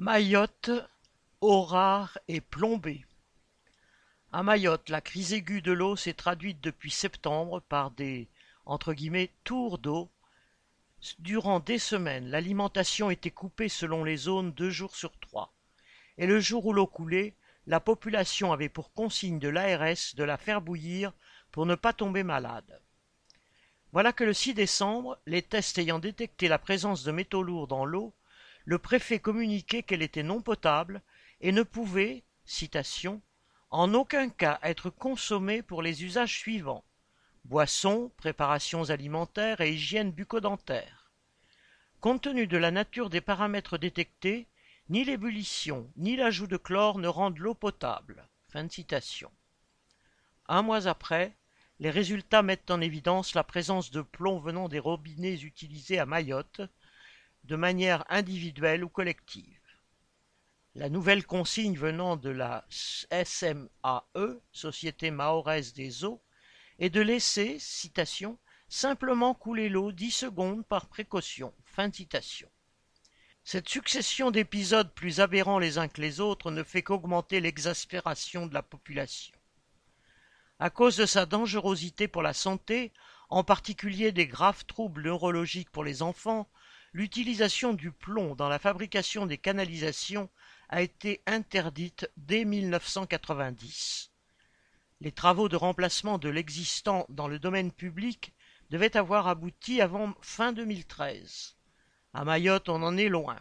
Mayotte, rare et plombée. À Mayotte, la crise aiguë de l'eau s'est traduite depuis septembre par des « tours d'eau ». Durant des semaines, l'alimentation était coupée selon les zones deux jours sur trois, et le jour où l'eau coulait, la population avait pour consigne de l'ARS de la faire bouillir pour ne pas tomber malade. Voilà que le 6 décembre, les tests ayant détecté la présence de métaux lourds dans l'eau, le préfet communiquait qu'elle était non potable et ne pouvait, citation, en aucun cas être consommée pour les usages suivants boissons, préparations alimentaires et hygiène bucco-dentaire. Compte tenu de la nature des paramètres détectés, ni l'ébullition ni l'ajout de chlore ne rendent l'eau potable. Un mois après, les résultats mettent en évidence la présence de plomb venant des robinets utilisés à Mayotte, de manière individuelle ou collective. La nouvelle consigne venant de la SMAE, Société mahoraise des eaux, est de laisser, citation, simplement couler l'eau dix secondes par précaution. Fin. Cette succession d'épisodes plus aberrants les uns que les autres ne fait qu'augmenter l'exaspération de la population. À cause de sa dangerosité pour la santé, en particulier des graves troubles neurologiques pour les enfants, l'utilisation du plomb dans la fabrication des canalisations a été interdite dès 1990. Les travaux de remplacement de l'existant dans le domaine public devaient avoir abouti avant fin 2013. À Mayotte, on en est loin.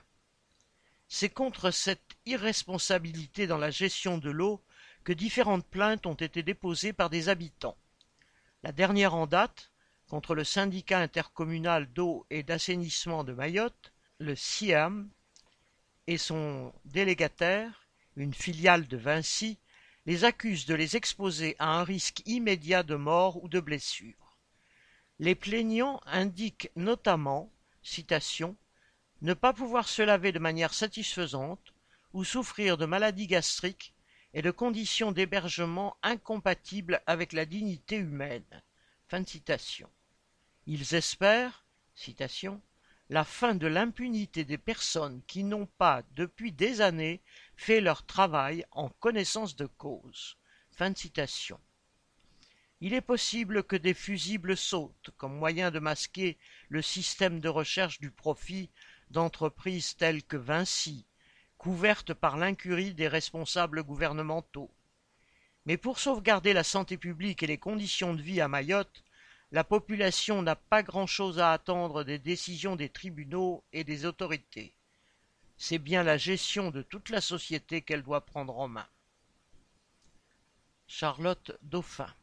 C'est contre cette irresponsabilité dans la gestion de l'eau que différentes plaintes ont été déposées par des habitants. La dernière en date, contre le syndicat intercommunal d'eau et d'assainissement de Mayotte, le SIAM, et son délégataire, une filiale de Vinci, les accuse de les exposer à un risque immédiat de mort ou de blessure. Les plaignants indiquent notamment, citation, ne pas pouvoir se laver de manière satisfaisante ou souffrir de maladies gastriques et de conditions d'hébergement incompatibles avec la dignité humaine. Fin citation. Ils espèrent, la fin de l'impunité des personnes qui n'ont pas, depuis des années, fait leur travail en connaissance de cause. Il est possible que des fusibles sautent comme moyen de masquer le système de recherche du profit d'entreprises telles que Vinci, couverte par l'incurie des responsables gouvernementaux. Mais pour sauvegarder la santé publique et les conditions de vie à Mayotte, la population n'a pas grand-chose à attendre des décisions des tribunaux et des autorités. C'est bien la gestion de toute la société qu'elle doit prendre en main. Charlotte Dauphin